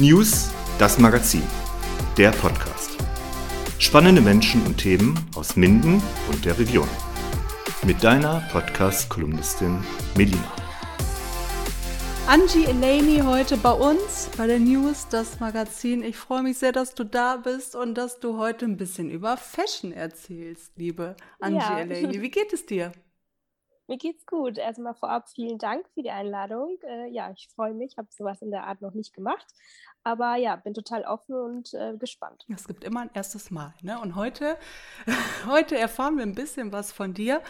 News, das Magazin, der Podcast. Spannende Menschen und Themen aus Minden und der Region. Mit deiner Podcast-Kolumnistin Melina. Angie Elaney heute bei uns bei der News, das Magazin. Ich freue mich sehr, dass du da bist und dass du heute ein bisschen über Fashion erzählst, liebe Angie ja. Elaney. Wie geht es dir? Mir geht's gut. Erstmal vorab vielen Dank für die Einladung. Äh, ja, ich freue mich, habe sowas in der Art noch nicht gemacht. Aber ja, bin total offen und äh, gespannt. Es gibt immer ein erstes Mal. Ne? Und heute, heute erfahren wir ein bisschen was von dir.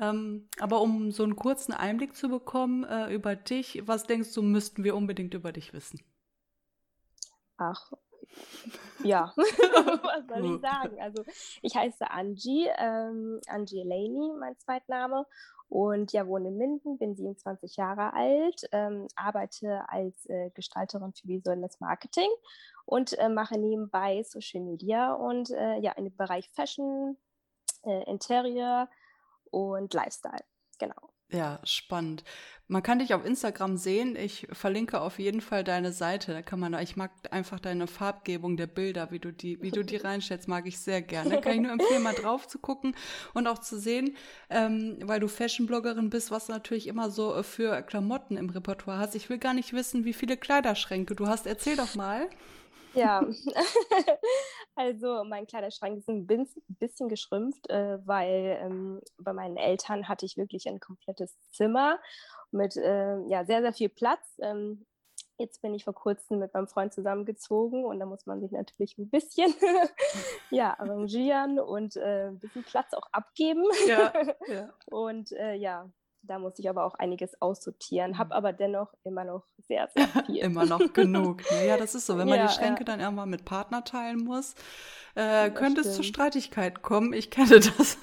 Ähm, aber um so einen kurzen Einblick zu bekommen äh, über dich, was denkst du, müssten wir unbedingt über dich wissen? Ach, ja, was soll ich sagen? Also ich heiße Angie, ähm, Angie Elaney, mein Zweitname und ja, wohne in Minden, bin 27 Jahre alt, ähm, arbeite als äh, Gestalterin für visuelles Marketing und äh, mache nebenbei Social Media und äh, ja, im Bereich Fashion, äh, Interior und Lifestyle. Genau. Ja, spannend. Man kann dich auf Instagram sehen. Ich verlinke auf jeden Fall deine Seite. Da kann man, ich mag einfach deine Farbgebung der Bilder, wie du die, wie du die reinstellst, mag ich sehr gerne. Da kann ich nur empfehlen, mal drauf zu gucken und auch zu sehen, ähm, weil du Fashion-Bloggerin bist, was du natürlich immer so für Klamotten im Repertoire hast. Ich will gar nicht wissen, wie viele Kleiderschränke du hast. Erzähl doch mal. Ja, also mein Kleiderschrank ist ein bisschen geschrumpft, äh, weil ähm, bei meinen Eltern hatte ich wirklich ein komplettes Zimmer mit äh, ja, sehr, sehr viel Platz. Ähm, jetzt bin ich vor kurzem mit meinem Freund zusammengezogen und da muss man sich natürlich ein bisschen ja, arrangieren und äh, ein bisschen Platz auch abgeben. Ja, ja. Und äh, ja, da muss ich aber auch einiges aussortieren, habe mhm. aber dennoch immer noch sehr, sehr viel. immer noch genug. Ne? Ja, das ist so. Wenn man ja, die Schränke ja. dann irgendwann mit Partner teilen muss, äh, könnte es zu Streitigkeiten kommen. Ich kenne das.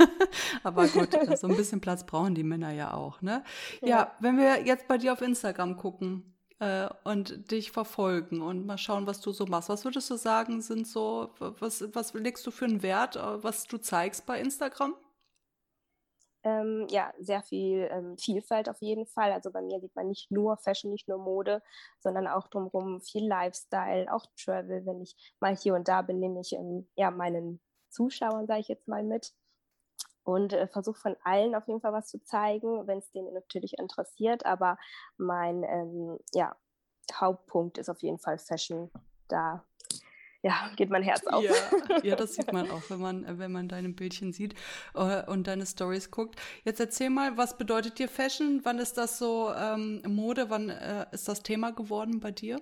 aber gut, so ein bisschen Platz brauchen die Männer ja auch. Ne? Ja, ja wenn wir jetzt bei dir auf Instagram gucken, äh, und dich verfolgen und mal schauen, was du so machst. Was würdest du sagen, sind so, was, was legst du für einen Wert, äh, was du zeigst bei Instagram? Ähm, ja, sehr viel ähm, Vielfalt auf jeden Fall. Also bei mir sieht man nicht nur Fashion, nicht nur Mode, sondern auch drumherum viel Lifestyle, auch Travel. Wenn ich mal hier und da bin, nehme ich ähm, ja, meinen Zuschauern, sage ich jetzt mal, mit und äh, versuche von allen auf jeden Fall was zu zeigen, wenn es denen natürlich interessiert. Aber mein ähm, ja, Hauptpunkt ist auf jeden Fall Fashion. Da ja, geht mein Herz auf. Ja, ja, das sieht man auch, wenn man, wenn man deine Bildchen sieht äh, und deine Stories guckt. Jetzt erzähl mal, was bedeutet dir Fashion? Wann ist das so ähm, Mode? Wann äh, ist das Thema geworden bei dir?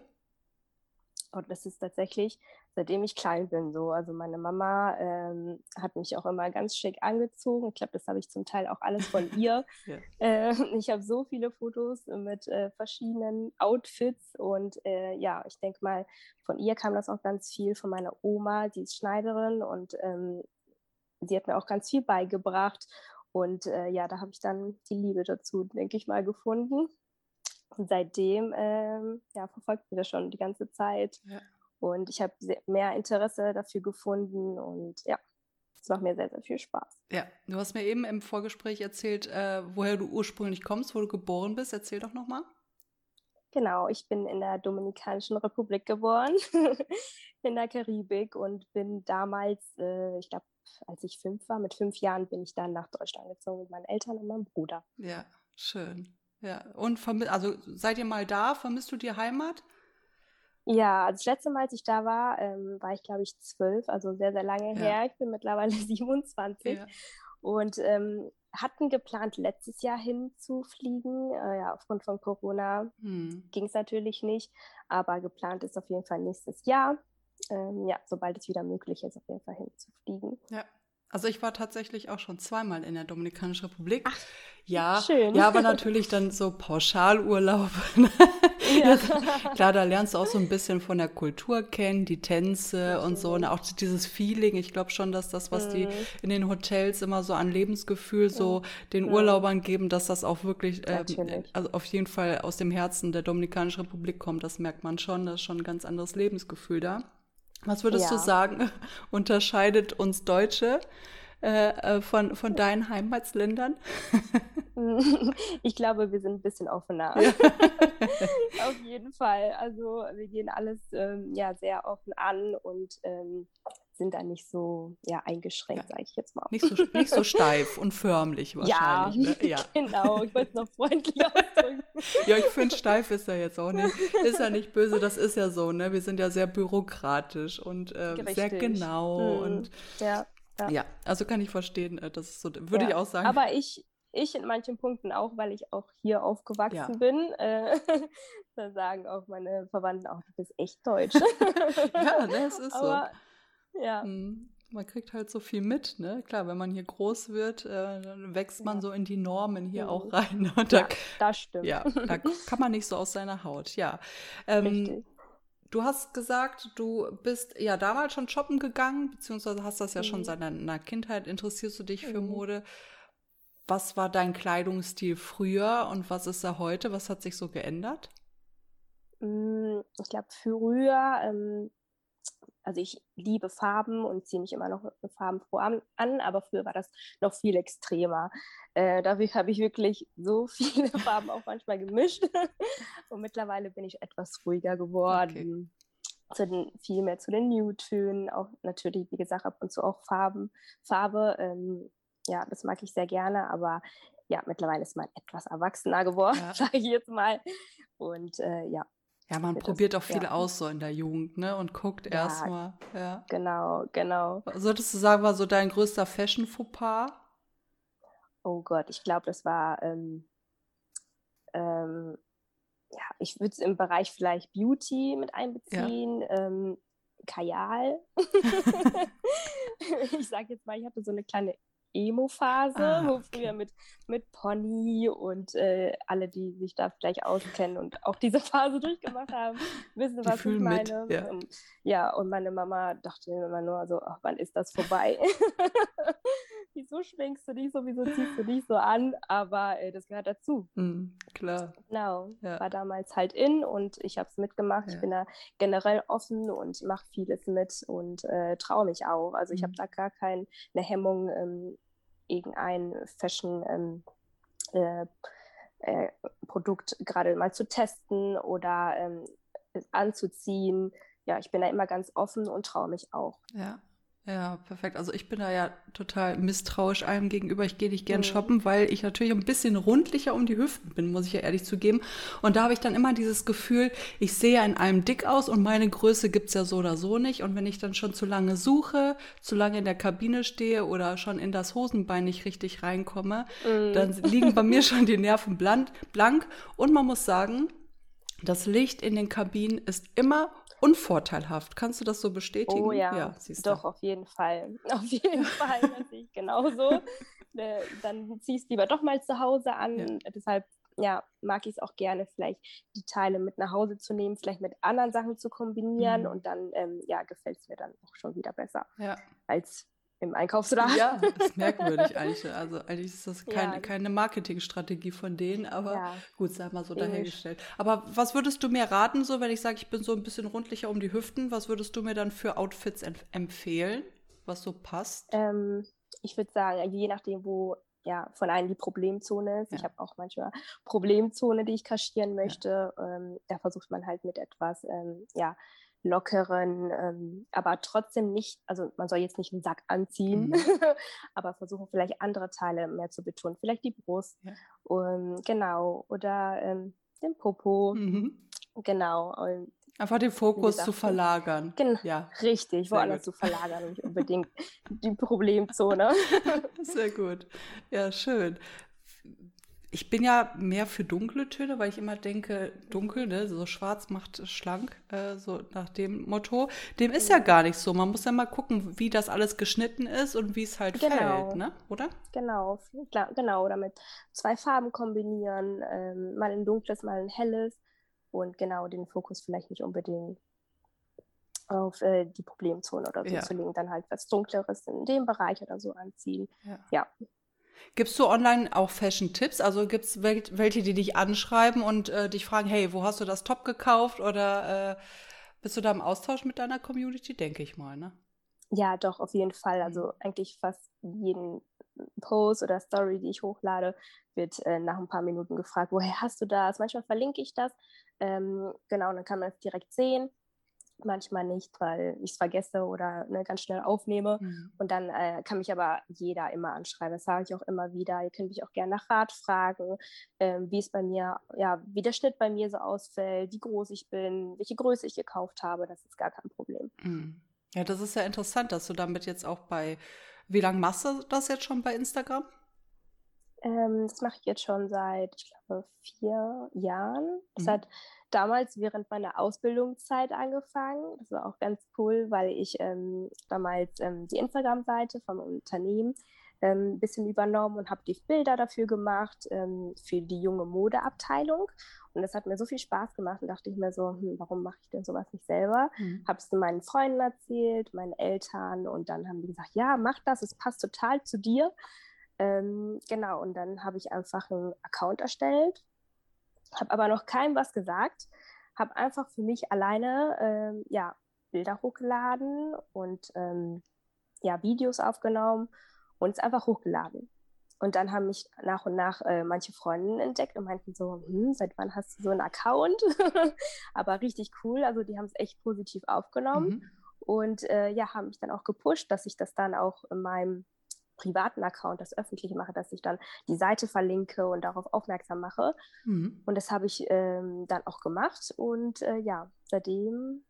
Und das ist tatsächlich, seitdem ich klein bin, so. Also meine Mama ähm, hat mich auch immer ganz schick angezogen. Ich glaube, das habe ich zum Teil auch alles von ihr. ja. äh, ich habe so viele Fotos mit äh, verschiedenen Outfits und äh, ja, ich denke mal, von ihr kam das auch ganz viel, von meiner Oma, die ist Schneiderin und ähm, sie hat mir auch ganz viel beigebracht. Und äh, ja, da habe ich dann die Liebe dazu, denke ich mal, gefunden. Und seitdem ähm, ja, verfolgt mich das schon die ganze Zeit. Ja. Und ich habe mehr Interesse dafür gefunden und ja, es macht mir sehr, sehr viel Spaß. Ja, du hast mir eben im Vorgespräch erzählt, äh, woher du ursprünglich kommst, wo du geboren bist. Erzähl doch nochmal. Genau, ich bin in der Dominikanischen Republik geboren, in der Karibik und bin damals, äh, ich glaube, als ich fünf war, mit fünf Jahren bin ich dann nach Deutschland gezogen mit meinen Eltern und meinem Bruder. Ja, schön. Ja, und also seid ihr mal da? Vermisst du die Heimat? Ja, also das letzte Mal, als ich da war, ähm, war ich, glaube ich, zwölf, also sehr, sehr lange ja. her. Ich bin mittlerweile 27 ja. und ähm, hatten geplant, letztes Jahr hinzufliegen. Äh, ja, aufgrund von Corona hm. ging es natürlich nicht, aber geplant ist auf jeden Fall nächstes Jahr. Ähm, ja, sobald es wieder möglich ist, auf jeden Fall hinzufliegen. Ja, also ich war tatsächlich auch schon zweimal in der Dominikanischen Republik. Ach, ja, schön. ja, aber natürlich dann so Pauschalurlaub. Ja. Klar, da lernst du auch so ein bisschen von der Kultur kennen, die Tänze und so, und auch dieses Feeling. Ich glaube schon, dass das, was mhm. die in den Hotels immer so an Lebensgefühl so den Urlaubern geben, dass das auch wirklich, ähm, also auf jeden Fall aus dem Herzen der Dominikanischen Republik kommt. Das merkt man schon, das ist schon ein ganz anderes Lebensgefühl da. Was würdest ja. du sagen, unterscheidet uns Deutsche äh, äh von, von deinen Heimatsländern? ich glaube, wir sind ein bisschen offener. Ja. Auf jeden Fall. Also wir gehen alles ähm, ja sehr offen an und ähm, sind da nicht so ja, eingeschränkt, ja. sage ich jetzt mal. Nicht so, nicht so steif und förmlich wahrscheinlich. Ja, ne? ja. genau. Ich wollte es noch freundlich ausdrücken. ja, ich finde, steif ist ja jetzt auch nicht. Ist ja nicht böse, das ist ja so. Ne? Wir sind ja sehr bürokratisch und äh, sehr genau. Mhm. Und, ja, ja. ja, also kann ich verstehen, äh, das ist so, würde ich auch sagen. Aber ich, ich in manchen Punkten auch, weil ich auch hier aufgewachsen ja. bin. Äh, da sagen auch meine Verwandten auch, du bist echt deutsch. ja, ne, es ist Aber, so. Ja. Mhm. Man kriegt halt so viel mit, ne? Klar, wenn man hier groß wird, äh, dann wächst man ja. so in die Normen hier mhm. auch rein. Ne? Da, ja, das stimmt. Ja, da kann man nicht so aus seiner Haut, ja. Ähm, du hast gesagt, du bist ja damals schon shoppen gegangen, beziehungsweise hast das ja mhm. schon seit deiner Kindheit. Interessierst du dich für mhm. Mode? Was war dein Kleidungsstil früher und was ist er heute? Was hat sich so geändert? Mm, ich glaube, früher ähm, also ich liebe Farben und ziehe mich immer noch farbenfroh an, an, aber früher war das noch viel extremer. Äh, dadurch habe ich wirklich so viele Farben auch manchmal gemischt. und mittlerweile bin ich etwas ruhiger geworden. Okay. Zu den, viel mehr zu den Nude-Tönen, auch natürlich, wie gesagt, ab und zu auch Farben, Farbe. Ähm, ja, das mag ich sehr gerne, aber ja, mittlerweile ist man etwas erwachsener geworden, ja. sage ich jetzt mal. Und äh, ja, ja, man probiert auch viel ja. aus so in der Jugend, ne? Und guckt ja, erstmal. Ja. Genau, genau. Solltest du sagen, war so dein größter Fashion-Fauxpas? Oh Gott, ich glaube, das war, ähm, ähm, ja, ich würde es im Bereich vielleicht Beauty mit einbeziehen. Ja. Ähm, Kajal. ich sage jetzt mal, ich hatte so eine kleine Emo-Phase, ah, wo früher mit, mit Pony und äh, alle, die sich da vielleicht auskennen und auch diese Phase durchgemacht haben, wissen, die was ich meine. Mit, ja. Und, ja. und meine Mama dachte immer nur so, ach, wann ist das vorbei? Wieso schwenkst du dich so, wieso ziehst du dich so an? Aber äh, das gehört dazu. Mm, klar. Genau, ja. war damals halt in und ich habe es mitgemacht. Ich bin da generell offen und mache vieles mit und äh, traue mich auch. Also ich habe mhm. da gar keine Hemmung, ähm, irgendein Fashion ähm, äh, äh, Produkt gerade mal zu testen oder ähm, anzuziehen. Ja, ich bin da immer ganz offen und traue mich auch. Ja. Ja, perfekt. Also ich bin da ja total misstrauisch allem gegenüber. Ich gehe nicht gern mhm. shoppen, weil ich natürlich ein bisschen rundlicher um die Hüften bin, muss ich ja ehrlich zugeben. Und da habe ich dann immer dieses Gefühl, ich sehe ja in einem dick aus und meine Größe gibt's ja so oder so nicht. Und wenn ich dann schon zu lange suche, zu lange in der Kabine stehe oder schon in das Hosenbein nicht richtig reinkomme, mhm. dann liegen bei mir schon die Nerven blank. Und man muss sagen, das Licht in den Kabinen ist immer unvorteilhaft. Kannst du das so bestätigen? Oh ja, ja doch, auf jeden Fall. Auf jeden Fall, das sehe ich genauso. Äh, dann ziehst du lieber doch mal zu Hause an. Ja. Deshalb ja, mag ich es auch gerne, vielleicht die Teile mit nach Hause zu nehmen, vielleicht mit anderen Sachen zu kombinieren mhm. und dann ähm, ja, gefällt es mir dann auch schon wieder besser. Ja. Als im Einkaufsrahmen. Ja, das ist merkwürdig eigentlich. Also eigentlich ist das kein, ja. keine Marketingstrategie von denen, aber ja. gut, sag mal so dahergestellt. Aber was würdest du mir raten, so wenn ich sage, ich bin so ein bisschen rundlicher um die Hüften, was würdest du mir dann für Outfits empfehlen, was so passt? Ähm, ich würde sagen, je nachdem, wo ja, von einem die Problemzone ist. Ja. Ich habe auch manchmal Problemzone, die ich kaschieren möchte. Ja. Ähm, da versucht man halt mit etwas, ähm, ja, lockeren, ähm, aber trotzdem nicht, also man soll jetzt nicht einen Sack anziehen, mhm. aber versuchen vielleicht andere Teile mehr zu betonen, vielleicht die Brust, ja. und, genau, oder ähm, den Popo, mhm. genau. Und, Einfach den Fokus gesagt, zu verlagern. Genau, ja. richtig, woanders zu verlagern nicht unbedingt die Problemzone. Sehr gut. Ja, schön ich bin ja mehr für dunkle Töne, weil ich immer denke, dunkel, ne, so schwarz macht schlank, äh, so nach dem Motto. Dem ist ja gar nicht so. Man muss ja mal gucken, wie das alles geschnitten ist und wie es halt genau. fällt, ne? Oder? Genau, klar, genau. Oder mit zwei Farben kombinieren, ähm, mal ein dunkles, mal ein helles und genau den Fokus vielleicht nicht unbedingt auf äh, die Problemzone oder so ja. zu legen, dann halt was Dunkleres in dem Bereich oder so anziehen. ja. ja. Gibst du online auch Fashion-Tipps? Also gibt es welche, die dich anschreiben und äh, dich fragen, hey, wo hast du das Top gekauft? Oder äh, bist du da im Austausch mit deiner Community? Denke ich mal, ne? Ja, doch, auf jeden Fall. Also mhm. eigentlich fast jeden Post oder Story, die ich hochlade, wird äh, nach ein paar Minuten gefragt, woher hast du das? Manchmal verlinke ich das. Ähm, genau, dann kann man es direkt sehen. Manchmal nicht, weil ich es vergesse oder ne, ganz schnell aufnehme. Mhm. Und dann äh, kann mich aber jeder immer anschreiben. Das sage ich auch immer wieder. Ihr könnt mich auch gerne nach Rat fragen, ähm, wie es bei mir, ja, wie der Schnitt bei mir so ausfällt, wie groß ich bin, welche Größe ich gekauft habe. Das ist gar kein Problem. Mhm. Ja, das ist ja interessant, dass du damit jetzt auch bei, wie lange machst du das jetzt schon bei Instagram? Ähm, das mache ich jetzt schon seit, ich glaube, vier Jahren. Das mhm. hat damals während meiner Ausbildungszeit angefangen. Das war auch ganz cool, weil ich ähm, damals ähm, die Instagram-Seite vom Unternehmen ein ähm, bisschen übernommen und habe die Bilder dafür gemacht ähm, für die junge Modeabteilung. Und das hat mir so viel Spaß gemacht und dachte ich mir so, hm, warum mache ich denn sowas nicht selber? Mhm. Habe es meinen Freunden erzählt, meinen Eltern und dann haben die gesagt, ja, mach das, es passt total zu dir. Ähm, genau, und dann habe ich einfach einen Account erstellt, habe aber noch keinem was gesagt, habe einfach für mich alleine ähm, ja, Bilder hochgeladen und ähm, ja, Videos aufgenommen und es einfach hochgeladen. Und dann haben mich nach und nach äh, manche Freundinnen entdeckt und meinten so, hm, seit wann hast du so einen Account? Aber richtig cool, also die haben es echt positiv aufgenommen mhm. und äh, ja, haben mich dann auch gepusht, dass ich das dann auch in meinem privaten Account, das öffentlich mache, dass ich dann die Seite verlinke und darauf aufmerksam mache. Mhm. Und das habe ich ähm, dann auch gemacht und äh, ja, seitdem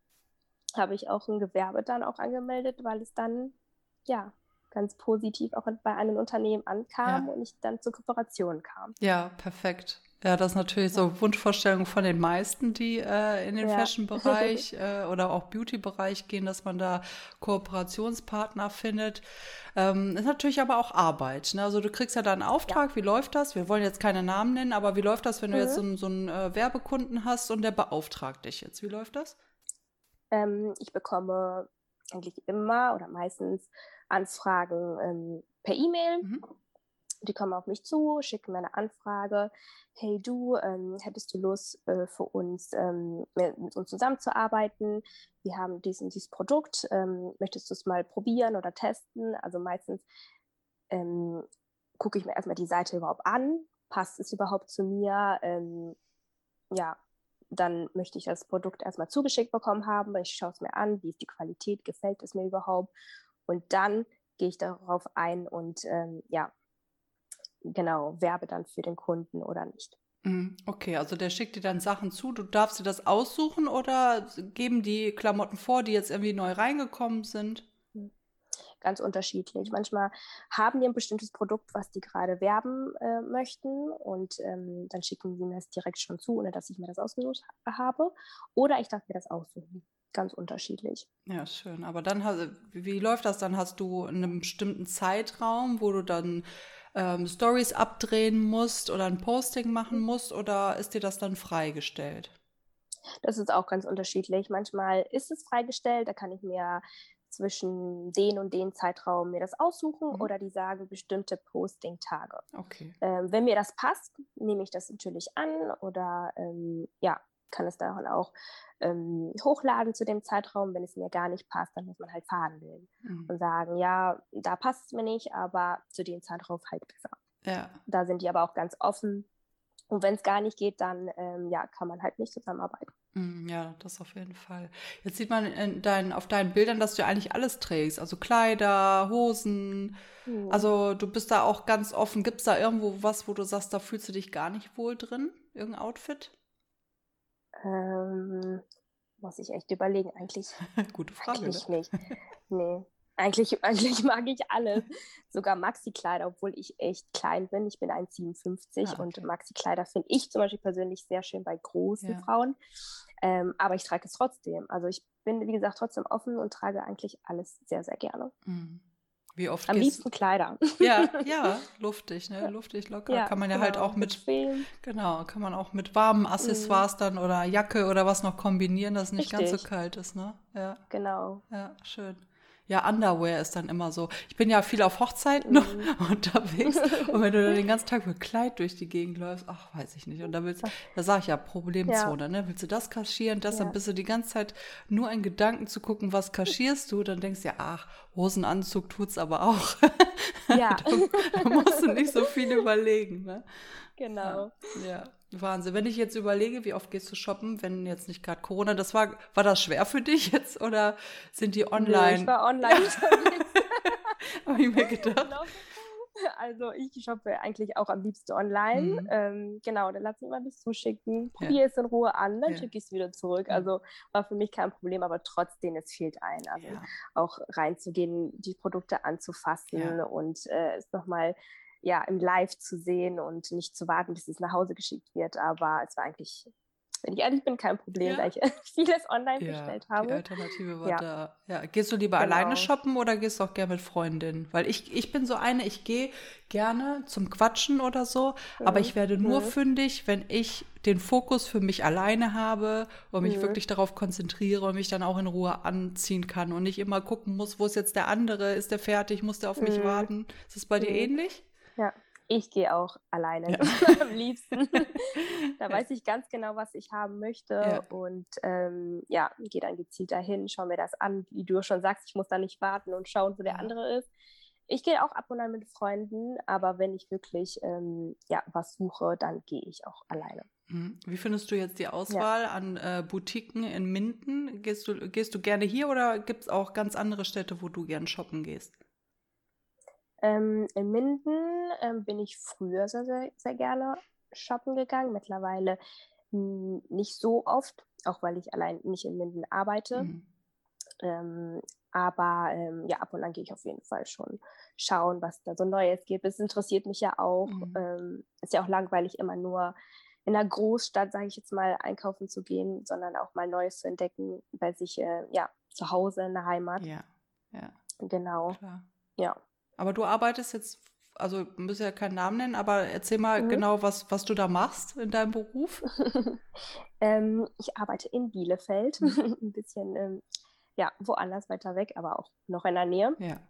habe ich auch ein Gewerbe dann auch angemeldet, weil es dann ja ganz positiv auch bei einem Unternehmen ankam ja. und ich dann zur Kooperation kam. Ja, perfekt. Ja, das ist natürlich so Wunschvorstellung von den meisten, die äh, in den ja. Fashion-Bereich äh, oder auch Beauty-Bereich gehen, dass man da Kooperationspartner findet. Ähm, ist natürlich aber auch Arbeit. Ne? Also du kriegst ja da einen Auftrag, ja. wie läuft das? Wir wollen jetzt keine Namen nennen, aber wie läuft das, wenn du mhm. jetzt so, einen, so einen äh, Werbekunden hast und der beauftragt dich jetzt? Wie läuft das? Ähm, ich bekomme eigentlich immer oder meistens Anfragen ähm, per E-Mail. Mhm. Die kommen auf mich zu, schicken mir eine Anfrage. Hey du, ähm, hättest du Lust äh, für uns ähm, mit, uns zusammenzuarbeiten? Wir haben dies dieses Produkt. Ähm, möchtest du es mal probieren oder testen? Also meistens ähm, gucke ich mir erstmal die Seite überhaupt an. Passt es überhaupt zu mir? Ähm, ja, dann möchte ich das Produkt erstmal zugeschickt bekommen haben. Ich schaue es mir an, wie ist die Qualität, gefällt es mir überhaupt. Und dann gehe ich darauf ein und ähm, ja, genau, werbe dann für den Kunden oder nicht. Mhm, okay, also der schickt dir dann Sachen zu, du darfst dir das aussuchen oder geben die Klamotten vor, die jetzt irgendwie neu reingekommen sind? ganz unterschiedlich. Manchmal haben die ein bestimmtes Produkt, was die gerade werben äh, möchten und ähm, dann schicken sie mir das direkt schon zu, ohne dass ich mir das ausgesucht habe. Oder ich darf mir das aussuchen. Ganz unterschiedlich. Ja, schön. Aber dann, wie läuft das? Dann hast du einen bestimmten Zeitraum, wo du dann ähm, Stories abdrehen musst oder ein Posting machen musst oder ist dir das dann freigestellt? Das ist auch ganz unterschiedlich. Manchmal ist es freigestellt, da kann ich mir zwischen den und den Zeitraum mir das aussuchen mhm. oder die sagen bestimmte Posting-Tage. Okay. Ähm, wenn mir das passt, nehme ich das natürlich an oder ähm, ja, kann es dann auch ähm, hochladen zu dem Zeitraum. Wenn es mir gar nicht passt, dann muss man halt verhandeln mhm. und sagen, ja, da passt es mir nicht, aber zu dem Zeitraum halt besser. Ja. Da sind die aber auch ganz offen. Und wenn es gar nicht geht, dann ähm, ja, kann man halt nicht zusammenarbeiten. Mm, ja, das auf jeden Fall. Jetzt sieht man dein, auf deinen Bildern, dass du eigentlich alles trägst. Also Kleider, Hosen. Mhm. Also du bist da auch ganz offen. Gibt es da irgendwo was, wo du sagst, da fühlst du dich gar nicht wohl drin? Irgendein Outfit? Ähm, muss ich echt überlegen. Eigentlich. Gute Frage. Eigentlich ne? nicht. Nee. Eigentlich, eigentlich mag ich alles. Sogar Maxi-Kleider, obwohl ich echt klein bin. Ich bin 1,57 ah, okay. und Maxi-Kleider finde ich zum Beispiel persönlich sehr schön bei großen ja. Frauen. Ähm, aber ich trage es trotzdem. Also ich bin, wie gesagt, trotzdem offen und trage eigentlich alles sehr, sehr gerne. Mhm. Wie oft Am liebsten Kleider. Ja, ja, luftig, ne? Luftig, locker. Ja, kann man ja halt genau, halt auch mit, genau, kann man auch mit warmen mhm. Accessoires mhm. dann oder Jacke oder was noch kombinieren, dass es nicht Richtig. ganz so kalt ist, ne? Ja. Genau. Ja, schön. Ja, Underwear ist dann immer so. Ich bin ja viel auf Hochzeiten mhm. unterwegs und wenn du dann den ganzen Tag mit Kleid durch die Gegend läufst, ach, weiß ich nicht. Und da willst da sage ich ja Problemzone, ja. ne? Willst du das kaschieren, das, ja. dann bist du die ganze Zeit nur ein Gedanken zu gucken, was kaschierst du, dann denkst du ja, ach, Hosenanzug tut's aber auch. Ja. da, da musst du nicht so viel überlegen, ne? Genau. ja. Wahnsinn. Wenn ich jetzt überlege, wie oft gehst du shoppen, wenn jetzt nicht gerade Corona, das war, war das schwer für dich jetzt oder sind die online? Nee, ich war online unterwegs. Habe ich mir gedacht. Genau. Also ich shoppe eigentlich auch am liebsten online. Mhm. Ähm, genau, dann lass ich mal das zuschicken, probiere ja. es in Ruhe an, dann ja. schicke ich es wieder zurück. Also war für mich kein Problem, aber trotzdem, es fehlt ein. Also ja. auch reinzugehen, die Produkte anzufassen und äh, es nochmal ja, im Live zu sehen und nicht zu warten, bis es nach Hause geschickt wird. Aber es war eigentlich, wenn ich ehrlich bin, kein Problem, ja. weil ich vieles online ja, bestellt habe. Die Alternative war ja. da. Ja. Gehst du lieber genau. alleine shoppen oder gehst du auch gerne mit Freundinnen? Weil ich, ich bin so eine, ich gehe gerne zum Quatschen oder so, mhm. aber ich werde nur mhm. fündig, wenn ich den Fokus für mich alleine habe und mich mhm. wirklich darauf konzentriere und mich dann auch in Ruhe anziehen kann und nicht immer gucken muss, wo ist jetzt der andere, ist der fertig, muss der auf mich mhm. warten. Ist das bei dir mhm. ähnlich? Ja, ich gehe auch alleine ja. am liebsten. da weiß ich ganz genau, was ich haben möchte ja. und ähm, ja, gehe dann gezielt dahin, schaue mir das an, wie du schon sagst, ich muss da nicht warten und schauen, wo der andere ist. Ich gehe auch ab und an mit Freunden, aber wenn ich wirklich ähm, ja, was suche, dann gehe ich auch alleine. Mhm. Wie findest du jetzt die Auswahl ja. an äh, Boutiquen in Minden? Gehst du, gehst du gerne hier oder gibt es auch ganz andere Städte, wo du gern shoppen gehst? Ähm, in Minden ähm, bin ich früher sehr, sehr, sehr gerne shoppen gegangen. Mittlerweile mh, hm, nicht so oft, auch weil ich allein nicht in Minden arbeite. Mhm. Ähm, aber ähm, ja, ab und an gehe ich auf jeden Fall schon schauen, was da so Neues gibt. Es interessiert mich ja auch. Mhm. Ähm, ist ja auch langweilig, immer nur in einer Großstadt, sage ich jetzt mal, einkaufen zu gehen, sondern auch mal Neues zu entdecken bei sich äh, ja, zu Hause in der Heimat. Ja, ja. Genau. Klar. Ja. Aber du arbeitest jetzt, also müssen ja keinen Namen nennen, aber erzähl mal mhm. genau, was, was du da machst in deinem Beruf. ähm, ich arbeite in Bielefeld, mhm. ein bisschen ähm, ja, woanders weiter weg, aber auch noch in der Nähe. Ja.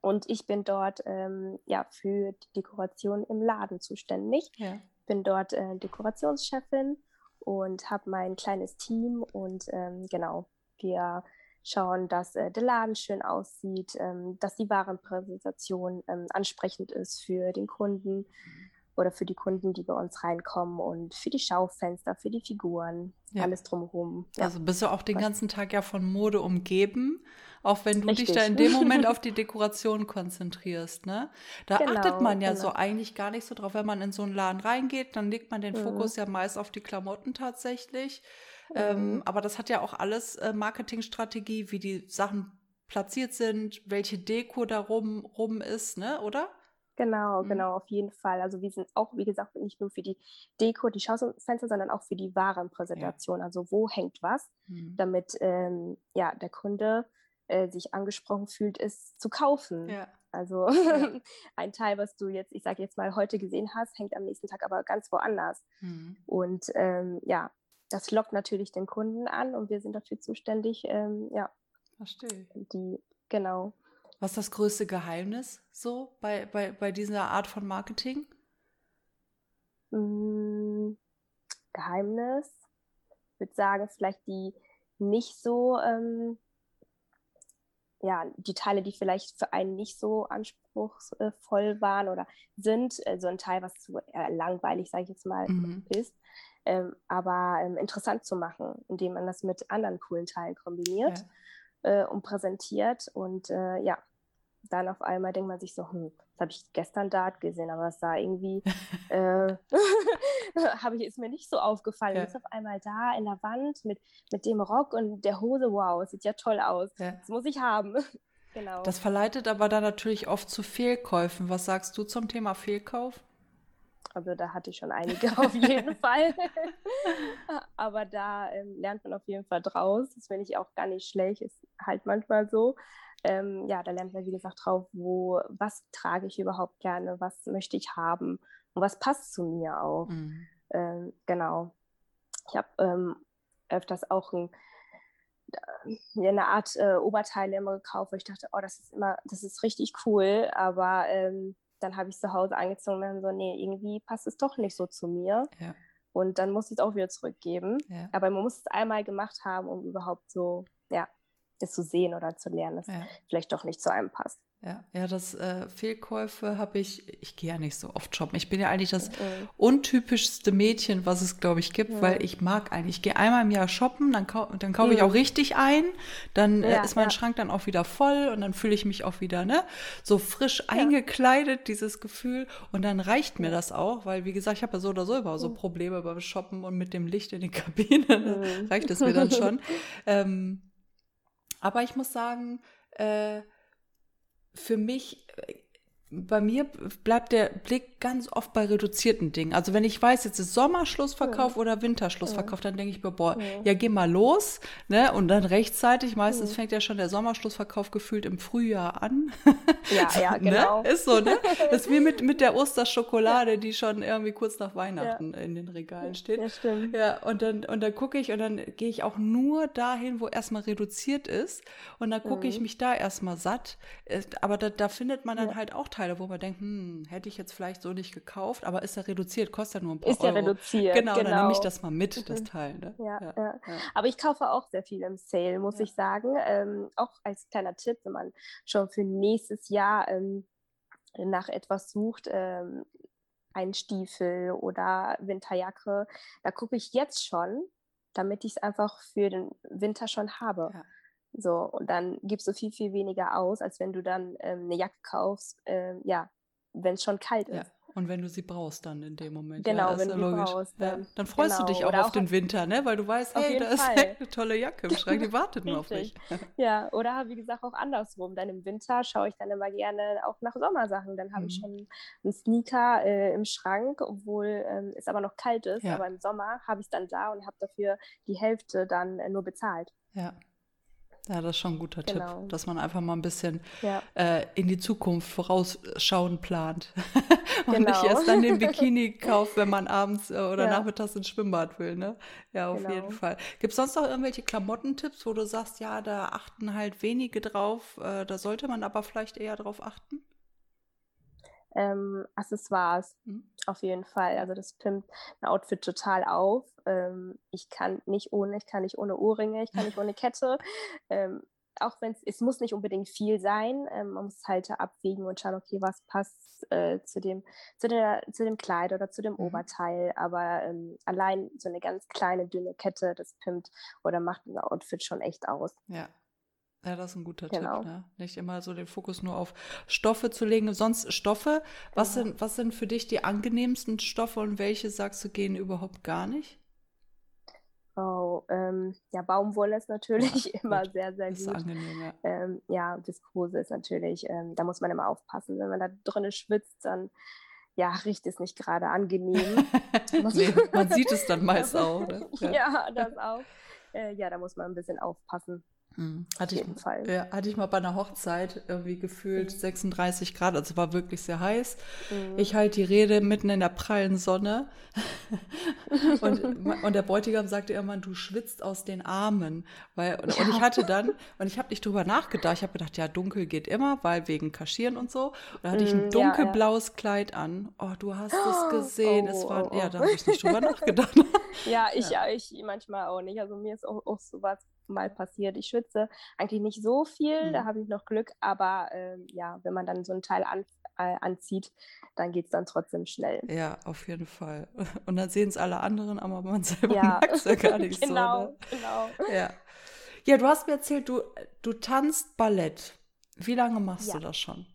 Und ich bin dort ähm, ja, für die Dekoration im Laden zuständig. Ja. Bin dort äh, Dekorationschefin und habe mein kleines Team und ähm, genau, wir schauen, dass äh, der Laden schön aussieht, ähm, dass die Warenpräsentation ähm, ansprechend ist für den Kunden oder für die Kunden, die bei uns reinkommen und für die Schaufenster, für die Figuren, ja. alles drumherum. Ja. Also bist du auch den ganzen Tag ja von Mode umgeben, auch wenn du Richtig. dich da in dem Moment auf die Dekoration konzentrierst, ne? Da genau, achtet man ja genau. so eigentlich gar nicht so drauf, wenn man in so einen Laden reingeht, dann legt man den mhm. Fokus ja meist auf die Klamotten tatsächlich. Ähm, mhm. aber das hat ja auch alles äh, Marketingstrategie, wie die Sachen platziert sind, welche Deko da rum, rum ist, ne, oder? Genau, mhm. genau, auf jeden Fall. Also wir sind auch, wie gesagt, nicht nur für die Deko, die Schaufenster, sondern auch für die Warenpräsentation. Ja. Also wo hängt was, mhm. damit ähm, ja, der Kunde äh, sich angesprochen fühlt, es zu kaufen. Ja. Also ja. ein Teil, was du jetzt, ich sage jetzt mal, heute gesehen hast, hängt am nächsten Tag aber ganz woanders. Mhm. Und ähm, ja, das lockt natürlich den Kunden an und wir sind dafür zuständig, ähm, ja. Verstehe. Die, genau. Was ist das größte Geheimnis so bei, bei, bei dieser Art von Marketing? Hm, Geheimnis, ich würde sagen, vielleicht die nicht so, ähm, ja, die Teile, die vielleicht für einen nicht so anspruchsvoll waren oder sind, so also ein Teil, was zu äh, langweilig, sage ich jetzt mal, mhm. ist, ähm, aber ähm, interessant zu machen, indem man das mit anderen coolen Teilen kombiniert ja. äh, und präsentiert. Und äh, ja, dann auf einmal denkt man sich so, hm, das habe ich gestern Dart gesehen, aber es sah irgendwie, äh, habe ich, ist mir nicht so aufgefallen. Ja. Ist auf einmal da in der Wand mit, mit dem Rock und der Hose, wow, sieht ja toll aus. Ja. Das muss ich haben. genau. Das verleitet aber dann natürlich oft zu Fehlkäufen. Was sagst du zum Thema Fehlkauf? Also da hatte ich schon einige auf jeden Fall. Aber da ähm, lernt man auf jeden Fall draus. Das finde ich auch gar nicht schlecht. Ist halt manchmal so. Ähm, ja, da lernt man, wie gesagt, drauf, wo, was trage ich überhaupt gerne, was möchte ich haben und was passt zu mir auch. Mhm. Ähm, genau. Ich habe ähm, öfters auch ein mir eine Art äh, Oberteile immer gekauft, wo ich dachte, oh, das ist immer, das ist richtig cool, aber ähm, dann habe ich es zu Hause angezogen und dann so, nee, irgendwie passt es doch nicht so zu mir. Ja. Und dann muss ich es auch wieder zurückgeben. Ja. Aber man muss es einmal gemacht haben, um überhaupt so, ja, es zu sehen oder zu lernen, dass ja. vielleicht doch nicht zu einem passt. Ja, ja, das äh, Fehlkäufe habe ich, ich gehe ja nicht so oft shoppen. Ich bin ja eigentlich das mhm. untypischste Mädchen, was es, glaube ich, gibt, mhm. weil ich mag eigentlich, ich gehe einmal im Jahr shoppen, dann, kau dann kaufe mhm. ich auch richtig ein, dann äh, ja, äh, ist mein ja. Schrank dann auch wieder voll und dann fühle ich mich auch wieder, ne, so frisch ja. eingekleidet, dieses Gefühl und dann reicht mir das auch, weil, wie gesagt, ich habe ja so oder so immer so mhm. Probleme beim Shoppen und mit dem Licht in den Kabinen, mhm. reicht es mir dann schon. ähm, aber ich muss sagen, äh, für mich bei mir bleibt der Blick ganz oft bei reduzierten Dingen. Also wenn ich weiß, jetzt ist Sommerschlussverkauf ja. oder Winterschlussverkauf, ja. dann denke ich mir, boah, ja. ja. geh mal los, ne? Und dann rechtzeitig, meistens fängt ja schon der Sommerschlussverkauf gefühlt im Frühjahr an. Ja, ja, ne? genau. Ne? Ist so, ne? Das ist wie mit, mit der Osterschokolade, die schon irgendwie kurz nach Weihnachten in den Regalen steht. Ja, stimmt. Ja, und dann, und dann gucke ich und dann gehe ich auch nur dahin, wo erstmal reduziert ist. Und dann gucke mhm. ich mich da erstmal satt. Aber da, da findet man dann halt auch Teile, wo man denkt, hm, hätte ich jetzt vielleicht so nicht gekauft, aber ist ja reduziert, kostet ja nur ein paar ist Euro. Ist ja reduziert. Genau, genau, dann nehme ich das mal mit, das mhm. Teil. Ne? Ja, ja, ja. Aber ich kaufe auch sehr viel im Sale, muss ich sagen. Ähm, auch als kleiner Tipp, wenn man schon für nächstes Jahr ähm, nach etwas sucht, ähm, ein Stiefel oder Winterjacke, da gucke ich jetzt schon, damit ich es einfach für den Winter schon habe. Ja. So, und dann gibst du viel, viel weniger aus, als wenn du dann ähm, eine Jacke kaufst, ähm, ja, wenn es schon kalt ist. Ja. Und wenn du sie brauchst dann in dem Moment. Genau, ja, wenn du sie logisch. brauchst. Dann, ja, dann freust genau. du dich auch oder auf auch den Winter, ne? Weil du weißt, hey, da ist eine tolle Jacke im Schrank, die wartet nur auf mich. Ja, oder wie gesagt auch andersrum. Dann im Winter schaue ich dann immer gerne auch nach Sommersachen. Dann habe mhm. ich schon einen Sneaker äh, im Schrank, obwohl ähm, es aber noch kalt ist. Aber im Sommer habe ich es dann da und habe dafür die Hälfte dann äh, nur bezahlt. Ja. Ja, das ist schon ein guter genau. Tipp, dass man einfach mal ein bisschen ja. äh, in die Zukunft vorausschauen plant. und genau. nicht erst dann den Bikini kauft, wenn man abends äh, oder ja. nachmittags ins Schwimmbad will. Ne? Ja, auf genau. jeden Fall. Gibt es sonst noch irgendwelche Klamottentipps, wo du sagst, ja, da achten halt wenige drauf, äh, da sollte man aber vielleicht eher drauf achten? Ähm, Accessoires mhm. auf jeden Fall. Also das pimmt ein Outfit total auf. Ähm, ich kann nicht ohne, ich kann nicht ohne Ohrringe, ich kann nicht ohne Kette. Ähm, auch wenn es muss nicht unbedingt viel sein, ähm, man muss halt abwägen und schauen, okay, was passt äh, zu, dem, zu, der, zu dem Kleid oder zu dem mhm. Oberteil. Aber ähm, allein so eine ganz kleine, dünne Kette, das pimmt oder macht ein Outfit schon echt aus. Ja, ja, das ist ein guter genau. Tipp. Ne? Nicht immer so den Fokus nur auf Stoffe zu legen. Sonst Stoffe, was, genau. sind, was sind für dich die angenehmsten Stoffe und welche sagst du gehen überhaupt gar nicht? Oh, ähm, ja, Baumwolle ist natürlich ja, immer gut. sehr, sehr gut. Ist angenehm, ja. Ähm, ja, Viskose ist natürlich, ähm, da muss man immer aufpassen. Wenn man da drinnen schwitzt, dann ja, riecht es nicht gerade angenehm. nee, man sieht es dann meist auch. Ne? Ja. ja. das auch. Äh, ja, da muss man ein bisschen aufpassen. Mhm. Hatte ich, ja, hatte ich mal bei einer Hochzeit irgendwie gefühlt mhm. 36 Grad, also war wirklich sehr heiß. Mhm. Ich halte die Rede mitten in der prallen Sonne und, und der Bräutigam sagte irgendwann, du schwitzt aus den Armen. Weil, und, ja. und ich hatte dann, und ich habe nicht drüber nachgedacht, ich habe gedacht, ja, dunkel geht immer, weil wegen Kaschieren und so. Und da hatte ich ein dunkelblaues ja, ja. Kleid an. Oh, du hast es gesehen. Oh, es war, oh, ja, da habe ich nicht drüber nachgedacht. ja, ich, ja. ich manchmal auch nicht. Also mir ist auch, auch sowas mal passiert. Ich schwitze eigentlich nicht so viel, mhm. da habe ich noch Glück, aber ähm, ja, wenn man dann so ein Teil an, äh, anzieht, dann geht es dann trotzdem schnell. Ja, auf jeden Fall. Und dann sehen es alle anderen, aber man selber ja. mag es ja gar nicht genau, so. Ne? Genau, Ja. ja, du hast mir erzählt, du, du tanzt Ballett. Wie lange machst ja. du das schon?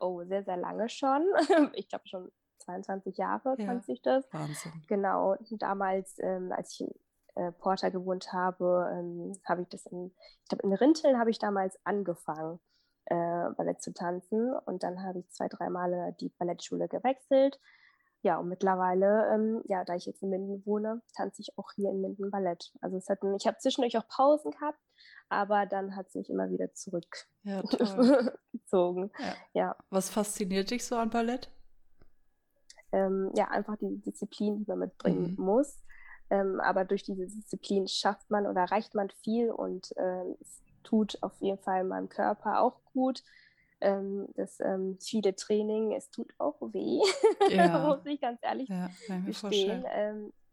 Oh, sehr, sehr lange schon. Ich glaube schon 22 Jahre ja. tanze ich das. Wahnsinn. Genau. Damals, ähm, als ich äh, Porta gewohnt habe, ähm, habe ich das in, ich glaube, in Rinteln habe ich damals angefangen, äh, Ballett zu tanzen. Und dann habe ich zwei, drei Male die Ballettschule gewechselt. Ja, und mittlerweile, ähm, ja, da ich jetzt in Minden wohne, tanze ich auch hier in Minden Ballett. Also es hat, ich habe zwischendurch auch Pausen gehabt, aber dann hat es mich immer wieder zurückgezogen. Ja, ja. ja, Was fasziniert dich so an Ballett? Ähm, ja, einfach die Disziplin, die man mitbringen mhm. muss Ähm, aber durch diese Disziplin schafft man oder erreicht man viel und äh, es tut auf jeden Fall meinem Körper auch gut. Ähm, das ähm, viele Training, es tut auch weh, ja. muss ich ganz ehrlich ja, gestehen.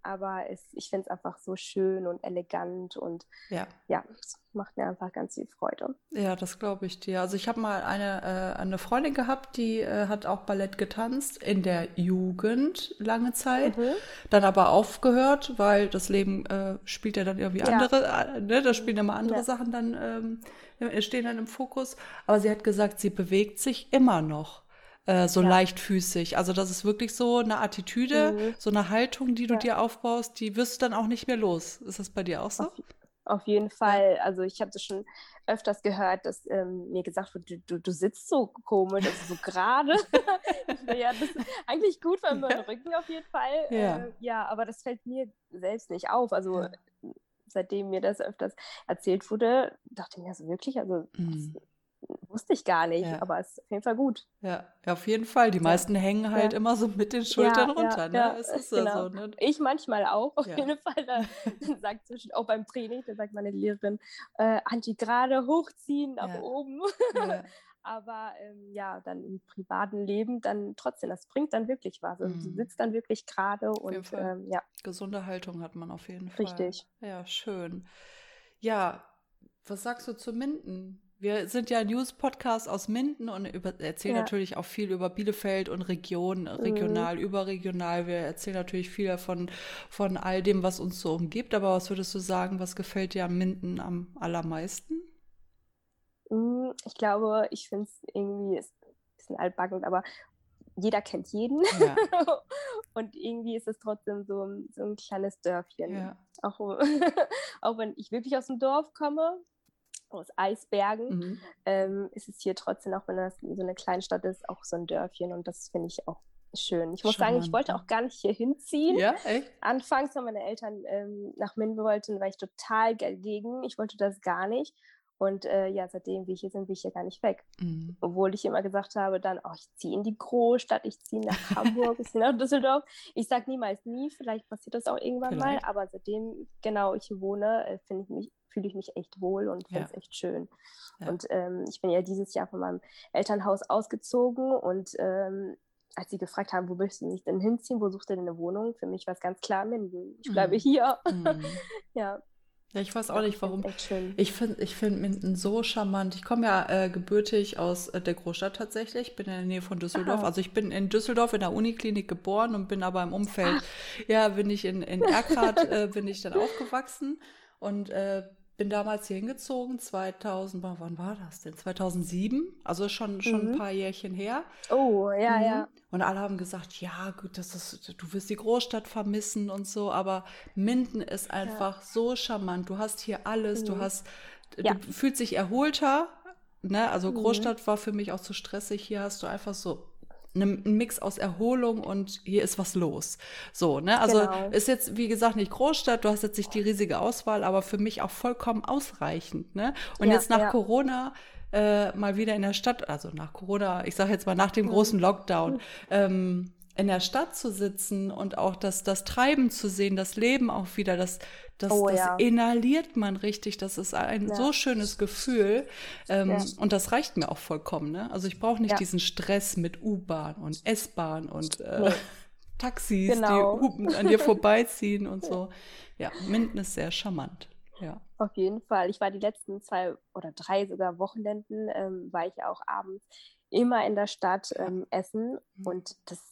Aber es, ich finde es einfach so schön und elegant und ja, ja es macht mir einfach ganz viel Freude. Ja, das glaube ich dir. Also ich habe mal eine, äh, eine Freundin gehabt, die äh, hat auch Ballett getanzt in der Jugend lange Zeit, mhm. dann aber aufgehört, weil das Leben äh, spielt ja dann irgendwie ja. andere, äh, ne? da spielen immer andere ja. Sachen dann, ähm, stehen dann im Fokus. Aber sie hat gesagt, sie bewegt sich immer noch. Äh, so ja. leichtfüßig. Also das ist wirklich so eine Attitüde, mhm. so eine Haltung, die du ja. dir aufbaust, die wirst du dann auch nicht mehr los. Ist das bei dir auch so? Auf, auf jeden Fall. Also ich habe das schon öfters gehört, dass ähm, mir gesagt wird, du, du, du, sitzt so komisch, also so gerade. ja, das ist eigentlich gut für meinen Rücken auf jeden Fall. Ja. Äh, ja, aber das fällt mir selbst nicht auf. Also seitdem mir das öfters erzählt wurde, dachte ich mir so wirklich, also mhm wusste ich gar nicht, ja. aber es ist auf jeden Fall gut. Ja, ja auf jeden Fall. Die meisten hängen halt immer so mit den Schultern runter. ne? Es ist genau. so. Ne? Ich manchmal auch, auf jeden Fall. Da sagt zwischen, auch beim Training, da sagt meine Lehrerin, äh, Anti gerade hochziehen nach oben. aber ähm, ja, dann im privaten Leben dann trotzdem, das bringt dann wirklich was. Also, mhm. Du sitzt dann wirklich gerade und ähm, ja. Gesunde Haltung hat man auf jeden Fall. Richtig. Ja, schön. Ja, was sagst du zu Minden? Wir sind ja News-Podcast aus Minden und über, erzählen ja. natürlich auch viel über Bielefeld und Region, regional, mhm. überregional. Wir erzählen natürlich viel davon, von all dem, was uns so umgibt. Aber was würdest du sagen, was gefällt dir an Minden am allermeisten? Mm, ich glaube, ich finde es irgendwie ist ein bisschen altbackend, aber jeder kennt jeden. Ja. und irgendwie ist es trotzdem so, so ein kleines Dörfchen. Ja. Auch, auch wenn ich wirklich aus dem Dorf komme, aus Eisbergen, mhm. ähm, ist es hier trotzdem, auch wenn das so eine Kleinstadt ist, auch so ein Dörfchen und das finde ich auch schön. Ich muss Charmant. sagen, ich wollte auch gar nicht hier hinziehen. Ja, echt? Anfangs, wenn meine Eltern ähm, nach Minden wollten, war ich total dagegen. Ich wollte das gar nicht. Und äh, ja, seitdem wir hier sind, bin ich hier gar nicht weg. Mhm. Obwohl ich immer gesagt habe, dann, oh, ich ziehe in die Großstadt, ich ziehe nach Hamburg, ich ziehe nach Düsseldorf. Ich sage niemals nie, vielleicht passiert das auch irgendwann vielleicht. mal, aber seitdem genau ich hier wohne, äh, finde ich mich fühle ich mich echt wohl und finde es ja. echt schön. Ja. Und ähm, ich bin ja dieses Jahr von meinem Elternhaus ausgezogen und ähm, als sie gefragt haben, wo möchtest du mich denn hinziehen, wo sucht ihr denn eine Wohnung? Für mich war es ganz klar Minden. Ich bleibe mhm. hier. Mhm. ja. Ja, ich weiß auch nicht, warum. Ich finde ich find Minden so charmant. Ich komme ja äh, gebürtig aus äh, der Großstadt tatsächlich. Ich bin in der Nähe von Düsseldorf. Aha. Also ich bin in Düsseldorf in der Uniklinik geboren und bin aber im Umfeld, Ach. ja, bin ich in, in Erkrath, äh, bin ich dann aufgewachsen und äh, bin damals hier hingezogen, 2000, wann war das denn? 2007, also schon, schon mhm. ein paar Jährchen her. Oh, ja, mhm. ja. Und alle haben gesagt, ja, gut, das ist, du wirst die Großstadt vermissen und so, aber Minden ist einfach ja. so charmant. Du hast hier alles, mhm. du hast, ja. du fühlst dich erholter, ne? Also mhm. Großstadt war für mich auch zu stressig. Hier hast du einfach so ein Mix aus Erholung und hier ist was los. So, ne? Also genau. ist jetzt, wie gesagt, nicht Großstadt, du hast jetzt nicht die riesige Auswahl, aber für mich auch vollkommen ausreichend. Ne? Und ja, jetzt nach ja. Corona äh, mal wieder in der Stadt, also nach Corona, ich sage jetzt mal nach dem mhm. großen Lockdown, ähm, in der Stadt zu sitzen und auch das, das Treiben zu sehen, das Leben auch wieder, das, das, oh, das ja. inhaliert man richtig. Das ist ein ja. so schönes Gefühl. Ähm, ja. Und das reicht mir auch vollkommen. Ne? Also ich brauche nicht diesen Stress mit U-Bahn und S-Bahn und äh, nee. Taxis, genau. die hupen an dir vorbeiziehen und so. Ja, Minden ist sehr charmant. Ja. Auf jeden Fall. Ich war die letzten zwei oder drei sogar Wochenenden, ähm, war ich auch abends immer in der Stadt ähm, essen mhm. und das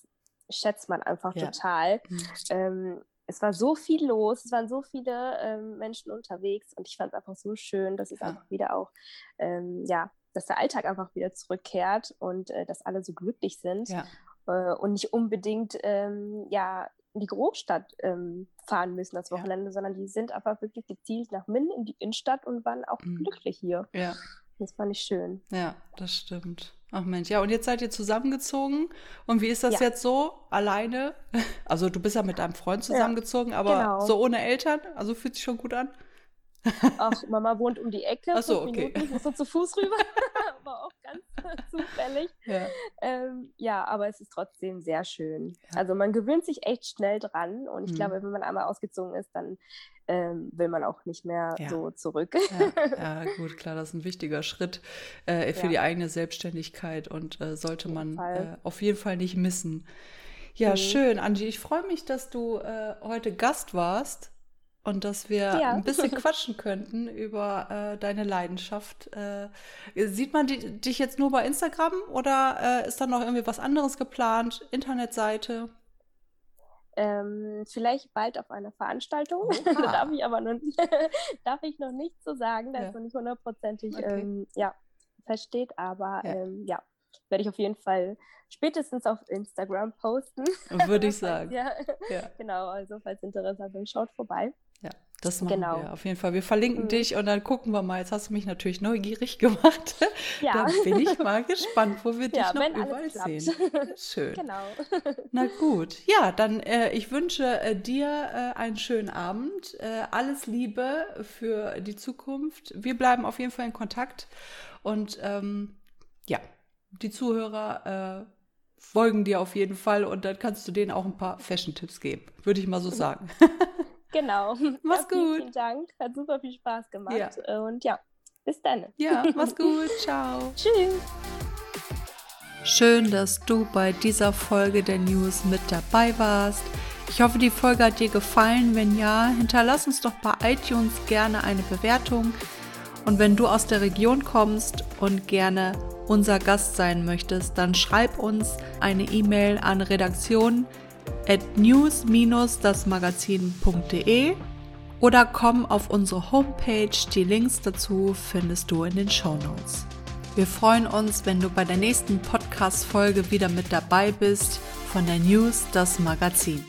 schätzt man einfach ja. total. Mhm. Ähm, es war so viel los, es waren so viele ähm, Menschen unterwegs und ich fand es einfach so schön, dass es ja. einfach wieder auch, ähm, ja, dass der Alltag einfach wieder zurückkehrt und äh, dass alle so glücklich sind ja. äh, und nicht unbedingt, ähm, ja, in die Großstadt ähm, fahren müssen das Wochenende, ja. sondern die sind einfach wirklich gezielt nach Minden in die Innenstadt und waren auch mhm. glücklich hier. Ja. Das fand ich schön. Ja, das stimmt. Ach Mensch, ja, und jetzt seid ihr zusammengezogen. Und wie ist das ja. jetzt so, alleine? Also du bist ja mit deinem Freund zusammengezogen, ja, aber genau. so ohne Eltern? Also fühlt sich schon gut an? Ach, Mama wohnt um die Ecke. Ach so, okay. Minuten, ich muss so zu Fuß rüber. aber auch ganz zufällig. Ja. Ähm, ja. aber es ist trotzdem sehr schön. Ja. Also man gewöhnt sich echt schnell dran und ich mhm. glaube, wenn man einmal ausgezogen ist, dann ähm, will man auch nicht mehr ja. so zurück. Ja. ja. gut, klar, das ist ein wichtiger Schritt äh, für die eigene Selbstständigkeit und äh, sollte man äh, auf jeden Fall nicht missen. Ja, mhm. schön, Angie. Ich freue mich, dass du äh, heute Gast warst und dass wir ja. ein bisschen quatschen könnten über äh, deine Leidenschaft. Äh, sieht man die, dich jetzt nur bei Instagram oder äh, ist da noch irgendwie was anderes geplant? Internetseite? Ähm, vielleicht bald auf einer Veranstaltung. da darf ich aber noch, darf ich noch nicht so sagen, da ja. ist noch nicht hundertprozentig okay. ähm, ja, feststeht, aber ja. Ähm, ja, werde ich auf jeden Fall spätestens auf Instagram posten. Würde ich sagen. ja, ja, genau. Also falls Interesse habt, schaut vorbei. Das machen genau. wir auf jeden Fall. Wir verlinken mhm. dich und dann gucken wir mal. Jetzt hast du mich natürlich neugierig gemacht. Ja. Da bin ich mal gespannt, wo wir dich ja, noch überall sehen. Schön. Genau. Na gut. Ja, dann äh, ich wünsche äh, dir äh, einen schönen Abend. Äh, alles Liebe für die Zukunft. Wir bleiben auf jeden Fall in Kontakt und ähm, ja, die Zuhörer äh, folgen dir auf jeden Fall und dann kannst du denen auch ein paar Fashion-Tipps geben, würde ich mal so sagen. genau. Mach's ja, gut. Vielen Dank. Hat super viel Spaß gemacht. Ja. Und ja, bis dann. Ja, mach's gut. Ciao. Tschüss. Schön, dass du bei dieser Folge der News mit dabei warst. Ich hoffe, die Folge hat dir gefallen. Wenn ja, hinterlass uns doch bei iTunes gerne eine Bewertung. Und wenn du aus der Region kommst und gerne unser Gast sein möchtest, dann schreib uns eine E-Mail an redaktion at news-dasmagazin.de oder komm auf unsere Homepage. Die Links dazu findest du in den Show Notes. Wir freuen uns, wenn du bei der nächsten Podcast-Folge wieder mit dabei bist von der News Das Magazin.